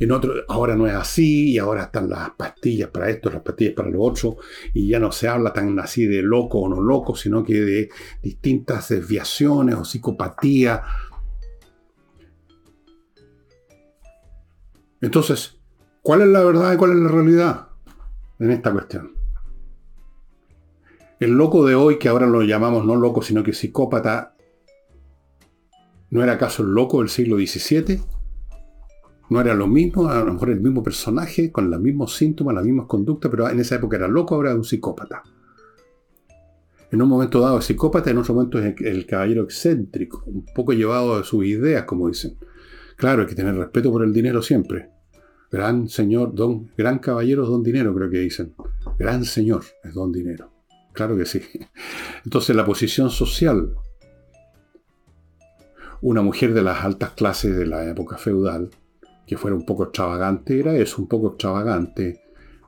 A: En otro, ahora no es así, y ahora están las pastillas para esto, las pastillas para lo otro, y ya no se habla tan así de loco o no loco, sino que de distintas desviaciones o psicopatía. Entonces, ¿cuál es la verdad y cuál es la realidad en esta cuestión? El loco de hoy, que ahora lo llamamos no loco, sino que psicópata, ¿no era acaso el loco del siglo XVII? ¿No era lo mismo? A lo mejor el mismo personaje, con los mismos síntomas, las mismas conductas, pero en esa época era loco, ahora era un psicópata. En un momento dado es psicópata, en otro momento es el, caballero excéntrico, un poco llevado de sus ideas, como dicen. Claro, hay que tener respeto por el dinero siempre. Gran señor, don, gran caballero es don dinero, creo que dicen. Gran señor es don dinero. Claro que sí. (laughs) Entonces la posición social. Una mujer de las altas clases de la época feudal, que fuera un poco extravagante, era eso, un poco extravagante.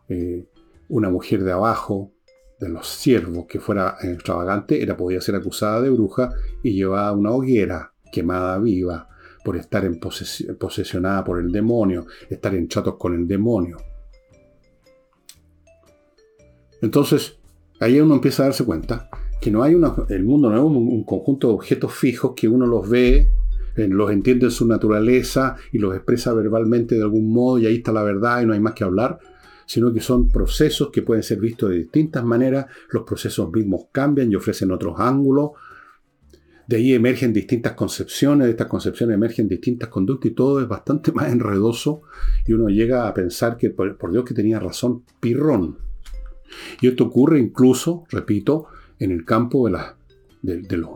A: Eh, una mujer de abajo, de los siervos, que fuera extravagante, era, podía ser acusada de bruja y llevada a una hoguera quemada viva por estar en posesionada por el demonio, estar en chatos con el demonio. Entonces, ahí uno empieza a darse cuenta que no hay una, el mundo no es un, conjunto de objetos fijos que uno los ve, los entiende en su naturaleza y los expresa verbalmente de algún modo y ahí está la verdad y no hay más que hablar, sino que son procesos que pueden ser vistos de distintas maneras, los procesos mismos cambian y ofrecen otros ángulos, de ahí emergen distintas concepciones, de estas concepciones emergen distintas conductas y todo es bastante (laughs) más enredoso y uno llega a pensar que por, Dios que tenía razón Pirrón, y esto ocurre incluso, repito, en el campo de, de, los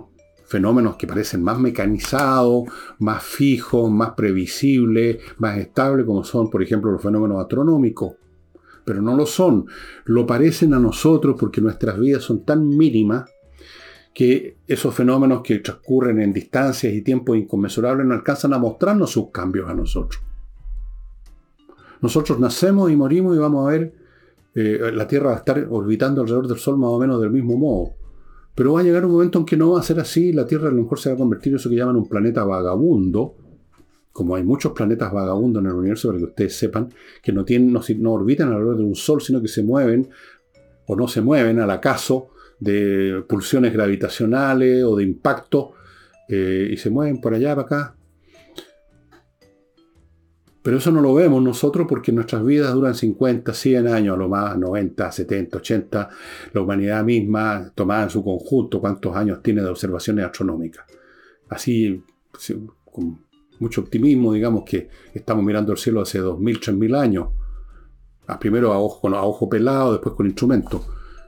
A: fenómenos que parecen más mecanizados, más fijos, más previsibles, más estables, como son, por ejemplo, los fenómenos astronómicos. Pero no lo son. Lo parecen a nosotros porque nuestras vidas son tan mínimas que esos fenómenos que transcurren en distancias y tiempos inconmensurables no alcanzan a mostrarnos sus cambios a nosotros. Nosotros nacemos y morimos y vamos a ver eh, la Tierra va a estar orbitando alrededor del Sol más o menos del mismo modo. Pero va a llegar un momento en que no va a ser así, la Tierra a lo mejor se va a convertir en eso que llaman un planeta vagabundo, como hay muchos planetas vagabundos en el universo, para que ustedes sepan, que no, tienen, no, no orbitan alrededor de un Sol, sino que se mueven o no se mueven al acaso de pulsiones gravitacionales o de impacto, eh, y se mueven por allá, para acá. Pero eso no lo vemos nosotros porque nuestras vidas duran 50, 100 años, a lo más 90, 70, 80. La humanidad misma, tomada en su conjunto, cuántos años tiene de observaciones astronómicas. Así, con mucho optimismo, digamos que estamos mirando el cielo hace 2.000, 3.000 años. Primero a ojo, a ojo pelado, después con instrumento.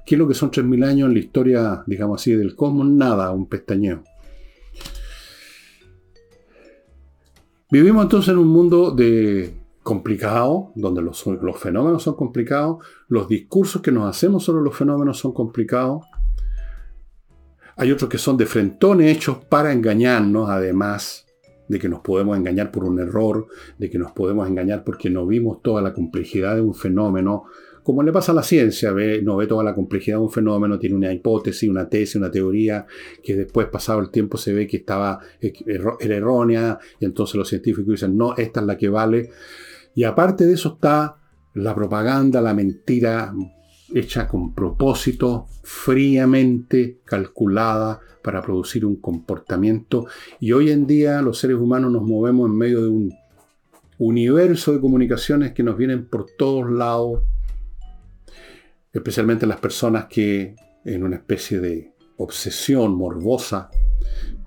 A: ¿Qué es lo que son 3.000 años en la historia, digamos así, del cosmos? Nada, un pestañeo. Vivimos entonces en un mundo de complicado, donde los, los, fenómenos son complicados, los discursos que nos hacemos sobre los fenómenos son complicados. Hay otros que son de frentones hechos para engañarnos, además de que nos podemos engañar por un error, de que nos podemos engañar porque no vimos toda la complejidad de un fenómeno, como le pasa a la ciencia, no ve toda la complejidad de un fenómeno, tiene una hipótesis, una tesis, una teoría, que después, pasado el tiempo, se ve que estaba, eh, era errónea, y entonces los científicos dicen, no, esta es la que vale. Y aparte de eso está la propaganda, la mentira hecha con propósito, fríamente calculada para producir un comportamiento. Y hoy en día los seres humanos nos movemos en medio de un universo de comunicaciones que nos vienen por todos lados, especialmente las personas que en una especie de obsesión morbosa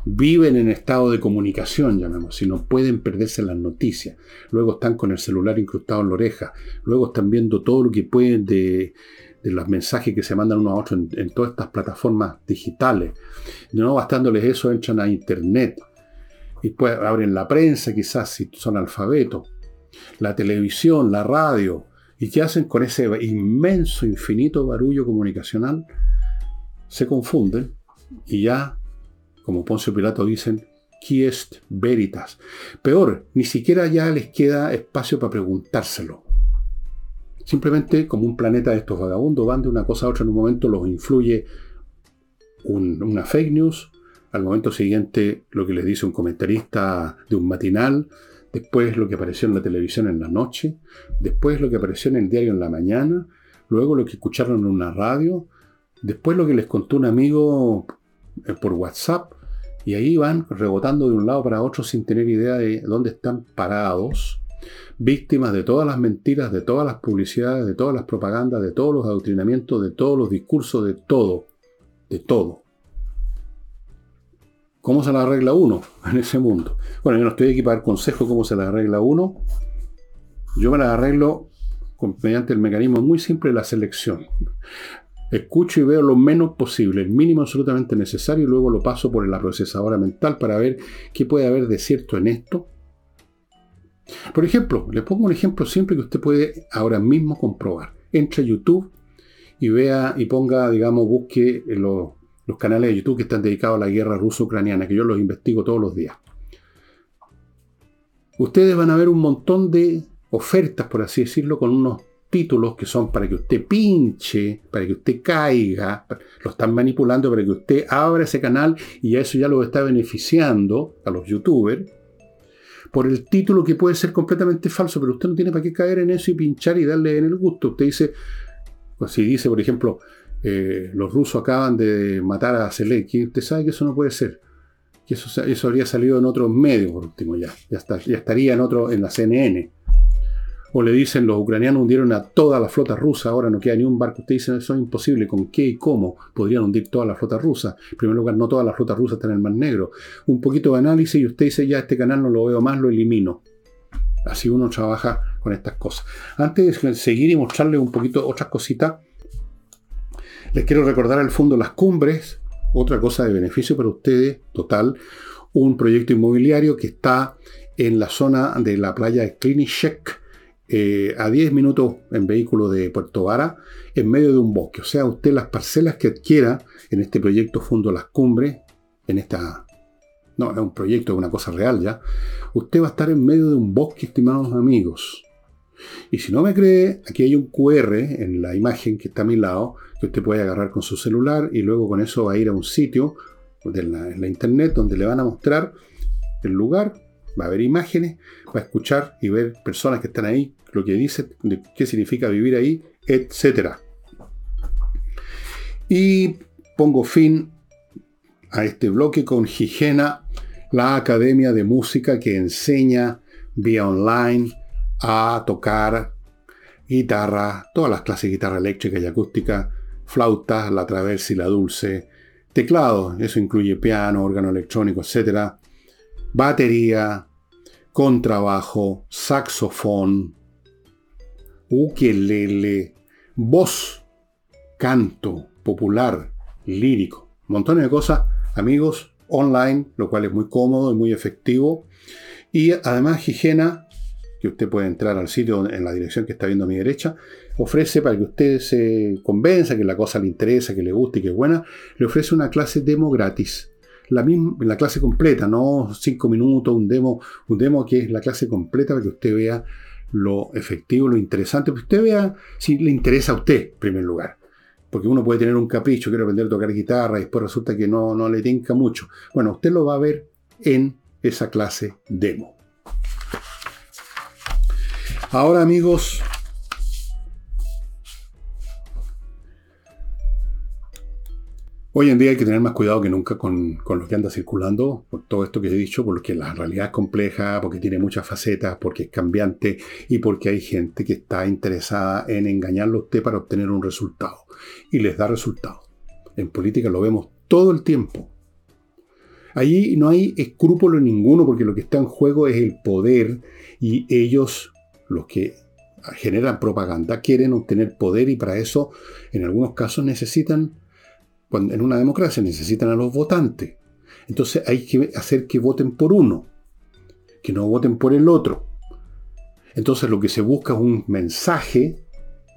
A: viven en estado de comunicación, llamemos, si no pueden perderse las noticias. Luego están con el celular incrustado en la oreja. Luego están viendo todo lo que pueden de, los mensajes que se mandan uno a otro en, todas estas plataformas digitales. No bastándoles eso, entran a internet. Y pues abren la prensa, quizás si son alfabetos. La televisión, la radio, ¿Y qué hacen con ese inmenso, infinito barullo comunicacional? Se confunden y ya, como Poncio Pilato dicen, est veritas. Peor, ni siquiera ya les queda espacio para preguntárselo. Simplemente como un planeta de estos vagabundos van de una cosa a otra en un momento, los influye una fake news, al momento siguiente lo que les dice un comentarista de un matinal, después lo que apareció en la televisión en la noche, después lo que apareció en el diario en la mañana, luego lo que escucharon en una radio, después lo que les contó un amigo eh, por WhatsApp, y ahí van rebotando de un lado para otro sin tener idea de dónde están parados, víctimas de todas las mentiras, de todas las publicidades, de todas las propagandas, de todos los adoctrinamientos, de todos los discursos, de todo, de todo. ¿Cómo se la arregla uno en ese mundo? Bueno, yo no estoy aquí para dar consejo cómo se la arregla uno. Yo me la arreglo mediante el mecanismo muy simple de la selección. Escucho y veo lo menos posible, el mínimo absolutamente necesario, y luego lo paso por la procesadora mental para ver qué puede haber de cierto en esto. Por ejemplo, le pongo un ejemplo simple que usted puede ahora mismo comprobar. Entre a YouTube y vea y ponga, digamos, busque los los canales de YouTube que están dedicados a la guerra ruso-ucraniana, que yo los investigo todos los días. Ustedes van a ver un montón de ofertas, por así decirlo, con unos títulos que son para que usted pinche, para que usted caiga, lo están manipulando para que usted abra ese canal y a eso ya lo está beneficiando a los youtubers por el título que puede ser completamente falso, pero usted no tiene para qué caer en eso y pinchar y darle en el gusto. Usted dice, pues si dice, por ejemplo, eh, los rusos acaban de matar a Zelensky, usted sabe que eso no puede ser. Que eso, eso habría salido en otros medios, por último, ya. Ya, estaría en otro, en la CNN. O le dicen los ucranianos hundieron a toda la flota rusa, ahora no queda ni un barco. Usted dice eso es imposible. ¿Con qué y cómo podrían hundir toda la flota rusa? En primer lugar, no toda la flota rusa está en el Mar Negro. Un poquito de análisis y usted dice ya este canal no lo veo más, lo elimino. Así uno trabaja con estas cosas. Antes de seguir y mostrarle un poquito otras cositas, les quiero recordar al fondo las cumbres, otra cosa de beneficio para ustedes, total, un proyecto inmobiliario que está en la zona de la playa de Klinichek, eh, a 10 minutos en vehículo de Puerto Vara, en medio de un bosque. O sea, usted las parcelas que adquiera en este proyecto Fondo Las Cumbres, en esta... No, es un proyecto, es una cosa real ya. Usted va a estar en medio de un bosque, estimados amigos. Y si no me cree, aquí hay un QR en la imagen que está a mi lado, que usted puede agarrar con su celular y luego con eso va a ir a un sitio de la, en la internet donde le van a mostrar el lugar, va a ver imágenes, va a escuchar y ver personas que están ahí, lo que dice, qué significa vivir ahí, etc. Y pongo fin a este bloque con Higiena, la academia de música que enseña vía online a tocar guitarra, todas las clases de guitarra eléctrica y acústica, flautas, la traversa y la dulce, teclado, eso incluye piano, órgano electrónico, etc., batería, contrabajo, saxofón, ukelele, voz, canto popular, lírico, montones de cosas, amigos, online, lo cual es muy cómodo y muy efectivo. Y además Higiena, que usted puede entrar al sitio en la dirección que está viendo a mi derecha, ofrece para que usted se convenza que la cosa le interesa, que le guste y que es buena, le ofrece una clase demo gratis. La, misma, la clase completa, no cinco minutos, un demo, un demo que es la clase completa para que usted vea lo efectivo, lo interesante, que usted vea si le interesa a usted, en primer lugar. Porque uno puede tener un capricho, quiero aprender a tocar guitarra y después resulta que no, no le tinca mucho. Bueno, usted lo va a ver en esa clase demo. Ahora amigos, Hoy en día hay que tener más cuidado que nunca con, lo que anda circulando, por todo esto que he dicho, porque la realidad es compleja, porque tiene muchas facetas, porque es cambiante y porque hay gente que está interesada en engañarlo a usted para obtener un resultado. Y les da resultado. En política lo vemos todo el tiempo. Allí no hay escrúpulo ninguno porque lo que está en juego es el poder y ellos, los que generan propaganda, quieren obtener poder y para eso en algunos casos necesitan cuando en una democracia necesitan a los votantes. Entonces hay que hacer que voten por uno, que no voten por el otro. Entonces lo que se busca es un mensaje,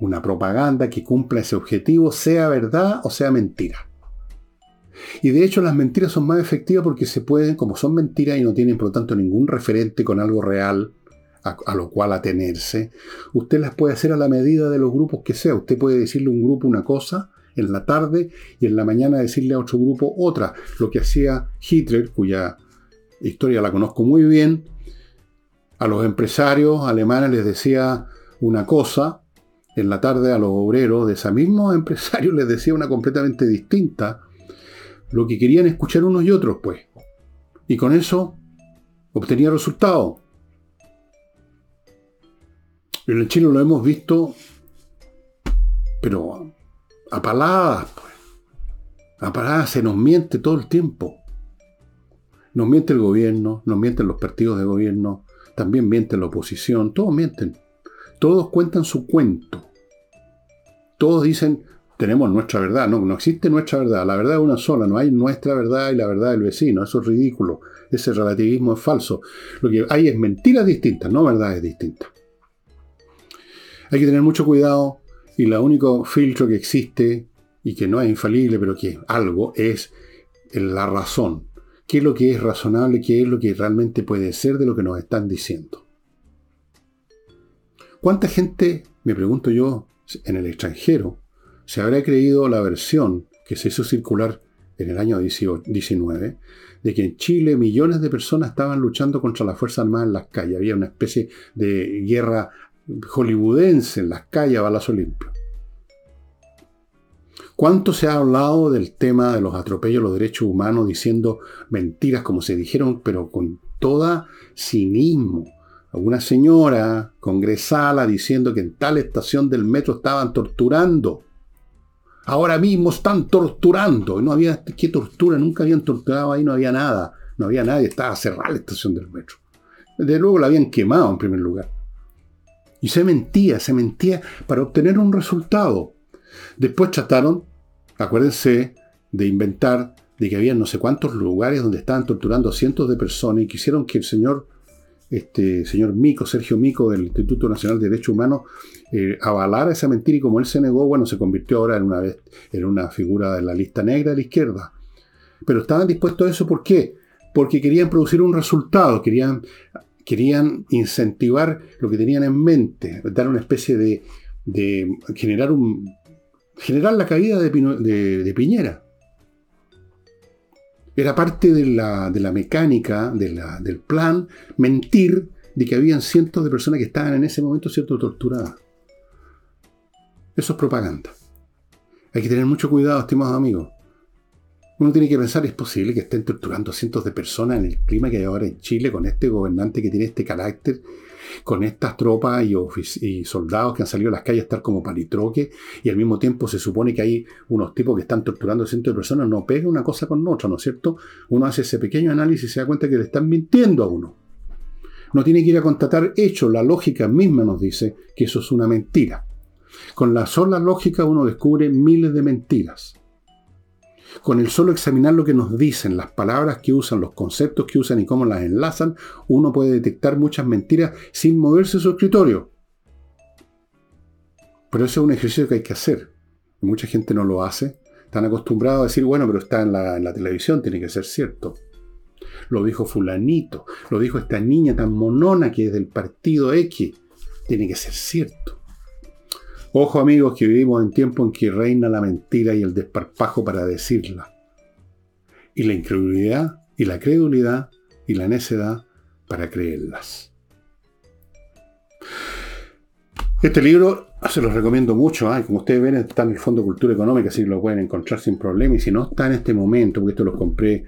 A: una propaganda que cumpla ese objetivo, sea verdad o sea mentira. Y de hecho las mentiras son más efectivas porque se pueden, como son mentiras y no tienen por lo tanto ningún referente con algo real a, a, lo cual atenerse, usted las puede hacer a la medida de los grupos que sea. Usted puede decirle a un grupo una cosa en la tarde y en la mañana decirle a otro grupo otra. Lo que hacía Hitler, cuya historia la conozco muy bien, a los empresarios alemanes les decía una cosa, en la tarde a los obreros de ese mismo (laughs) empresario les decía una completamente distinta, lo que querían escuchar unos y otros, pues. Y con eso obtenía resultados. En Chile lo hemos visto, pero apaladas, pues. Apaladas, se nos miente todo el tiempo. Nos miente el gobierno, nos mienten los partidos de gobierno, también miente la oposición, todos mienten. Todos cuentan su cuento. Todos dicen, tenemos nuestra verdad. No, no existe nuestra verdad. La verdad es una sola. No hay nuestra verdad y la verdad del vecino. Eso es ridículo. Ese relativismo es falso. Lo que hay es mentiras distintas, no verdades distintas. Hay que tener mucho cuidado y el único filtro que existe y que no es infalible, pero que es algo, es la razón. ¿Qué es lo que es razonable? ¿Qué es lo que realmente puede ser de lo que nos están diciendo? ¿Cuánta gente, me pregunto yo, en el extranjero, se habrá creído la versión que se hizo circular en el año 19, de que en Chile millones de personas estaban luchando contra la Fuerza Armada en las calles? Había una especie de guerra hollywoodense en las calles a balazo limpio. ¿Cuánto se ha hablado del tema de los atropellos a los derechos humanos diciendo mentiras como se dijeron, pero con toda cinismo? Alguna señora congresala diciendo que en tal estación del metro estaban torturando. Ahora mismo están torturando. No había, ¿qué tortura? Nunca habían torturado ahí, no había nada. No había nadie, estaba cerrada la estación del metro. De luego la habían quemado en primer lugar. Y se mentía, se mentía para obtener un resultado. Después trataron, acuérdense, de inventar de que había no sé cuántos lugares donde estaban torturando a cientos de personas y quisieron que el señor, este, señor Mico, Sergio Mico del Instituto Nacional de Derechos Humanos, eh, avalara esa mentira y como él se negó, bueno, se convirtió ahora en una, en una figura de la lista negra de la izquierda. Pero estaban dispuestos a eso, ¿por qué? Porque querían producir un resultado, querían querían incentivar lo que tenían en mente, dar una especie de, de generar un, generar la caída de, Piñera. Era parte de la, mecánica, del plan, mentir de que habían cientos de personas que estaban en ese momento siendo torturadas. Eso es propaganda. Hay que tener mucho cuidado, estimados amigos. Uno tiene que pensar, es posible que estén torturando cientos de personas en el clima que hay ahora en Chile con este gobernante que tiene este carácter, con estas tropas y, soldados que han salido a las calles a estar como palitroque y al mismo tiempo se supone que hay unos tipos que están torturando cientos de personas. No pega una cosa con otra, ¿no es cierto? Uno hace ese pequeño análisis y se da cuenta que le están mintiendo a uno. No tiene que ir a constatar hechos, la lógica misma nos dice que eso es una mentira. Con la sola lógica uno descubre miles de mentiras. Con el solo examinar lo que nos dicen, las palabras que usan, los conceptos que usan y cómo las enlazan, uno puede detectar muchas mentiras sin moverse su escritorio. Pero ese es un ejercicio que hay que hacer. mucha gente no lo hace. Están acostumbrados a decir, bueno, pero está en la, en la televisión, tiene que ser cierto. Lo dijo fulanito, lo dijo esta niña tan monona que es del partido X. Tiene que ser cierto. Ojo amigos que vivimos en tiempo en que reina la mentira y el desparpajo para decirla. Y la incredulidad y la credulidad y la necedad para creerlas. Este libro se los recomiendo mucho. Como ustedes ven, está en el Fondo Cultura Económica, así que lo pueden encontrar sin problema. Y si no está en este momento, porque esto los compré,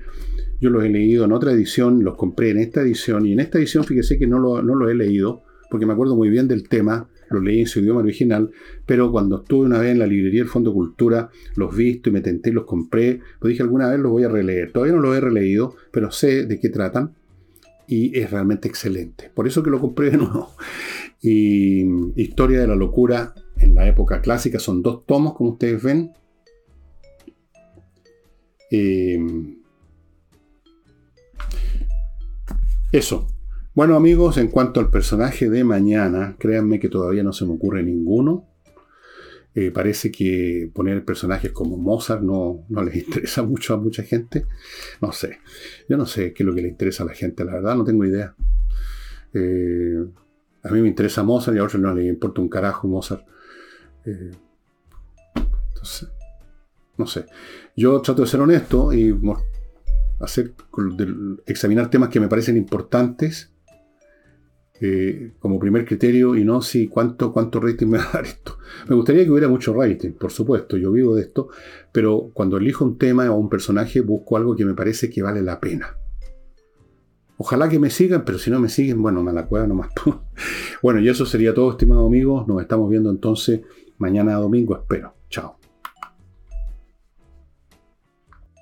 A: yo los he leído en otra edición, los compré en esta edición. Y en esta edición, fíjese que no lo, no lo he leído, porque me acuerdo muy bien del tema los leí en su idioma original, pero cuando estuve una vez en la librería del Fondo Cultura, los visto y me tenté y los compré, pues dije alguna vez los voy a releer. Todavía no los he releído, pero sé de qué tratan y es realmente excelente. Por eso que lo compré de nuevo. Y Historia de la Locura en la época clásica son dos tomos, como ustedes ven. Eh, eso, bueno amigos, en cuanto al personaje de mañana, créanme que todavía no se me ocurre ninguno. Eh, parece que poner personajes como Mozart no, no, les (laughs) interesa mucho a mucha gente. No sé. Yo no sé qué es lo que le interesa a la gente, la verdad, no tengo idea. Eh, a mí me interesa Mozart y a otros no les importa un carajo Mozart. Eh, entonces, no sé. Yo trato de ser honesto y hacer, examinar temas que me parecen importantes eh, como primer criterio y no si cuánto, cuánto rating me va a dar esto. Me gustaría que hubiera mucho rating, por supuesto, yo vivo de esto, pero cuando elijo un tema o un personaje busco algo que me parece que vale la pena. Ojalá que me sigan, pero si no me siguen, bueno, me la cueva nomás. (laughs) bueno, y eso sería todo, estimados amigos. Nos estamos viendo entonces mañana domingo, espero. Chao.